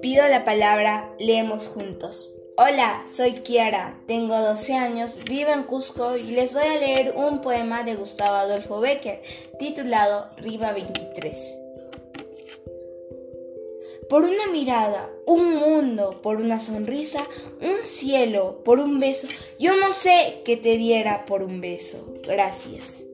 Pido la palabra, leemos juntos. Hola, soy Kiara, tengo 12 años, vivo en Cusco y les voy a leer un poema de Gustavo Adolfo Becker titulado Riva 23. Por una mirada, un mundo, por una sonrisa, un cielo, por un beso, yo no sé qué te diera por un beso. Gracias.